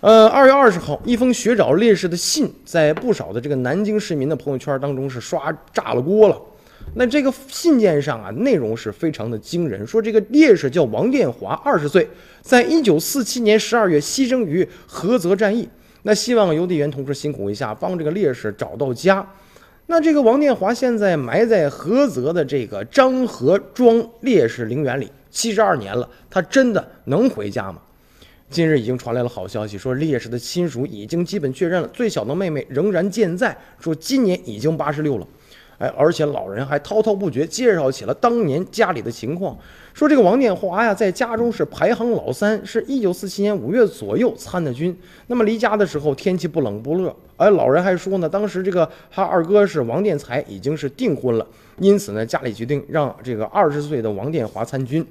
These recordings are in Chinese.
呃，二月二十号，一封寻找烈士的信，在不少的这个南京市民的朋友圈当中是刷炸了锅了。那这个信件上啊，内容是非常的惊人，说这个烈士叫王殿华，二十岁，在一九四七年十二月牺牲于菏泽战役。那希望邮递员同志辛苦一下，帮这个烈士找到家。那这个王殿华现在埋在菏泽的这个张河庄烈士陵园里，七十二年了，他真的能回家吗？近日已经传来了好消息，说烈士的亲属已经基本确认了，最小的妹妹仍然健在，说今年已经八十六了。哎，而且老人还滔滔不绝介绍起了当年家里的情况，说这个王殿华呀，在家中是排行老三，是一九四七年五月左右参的军。那么离家的时候天气不冷不热，而老人还说呢，当时这个他二哥是王殿才，已经是订婚了，因此呢，家里决定让这个二十岁的王殿华参军。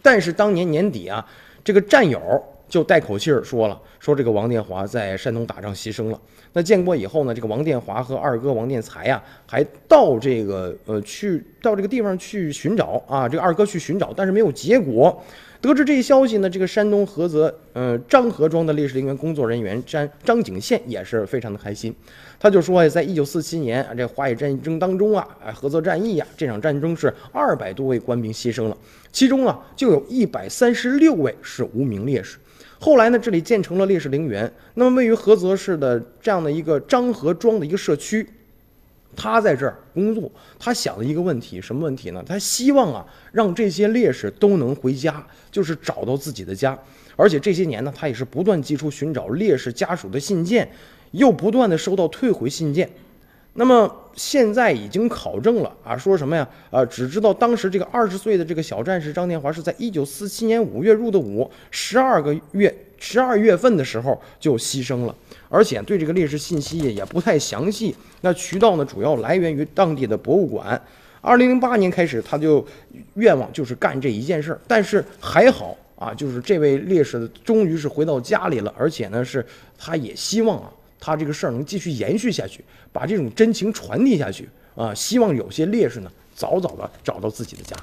但是当年年底啊，这个战友。就带口气儿说了，说这个王殿华在山东打仗牺牲了。那建国以后呢，这个王殿华和二哥王殿才呀，还到这个呃去到这个地方去寻找啊，这个二哥去寻找，但是没有结果。得知这一消息呢，这个山东菏泽呃张河庄的烈士陵园工作人员张张景宪也是非常的开心。他就说呀，在一九四七年啊这华野战争当中啊，菏泽战役呀，这场战争是二百多位官兵牺牲了，其中啊就有一百三十六位是无名烈士。后来呢，这里建成了烈士陵园。那么，位于菏泽市的这样的一个张河庄的一个社区，他在这儿工作，他想了一个问题，什么问题呢？他希望啊，让这些烈士都能回家，就是找到自己的家。而且这些年呢，他也是不断寄出寻找烈士家属的信件，又不断的收到退回信件。那么现在已经考证了啊，说什么呀？啊，只知道当时这个二十岁的这个小战士张天华是在一九四七年五月入的伍，十二个月十二月份的时候就牺牲了，而且对这个烈士信息也不太详细。那渠道呢，主要来源于当地的博物馆。二零零八年开始，他就愿望就是干这一件事儿，但是还好啊，就是这位烈士终于是回到家里了，而且呢，是他也希望啊。他这个事儿能继续延续下去，把这种真情传递下去啊！希望有些烈士呢，早早的找到自己的家。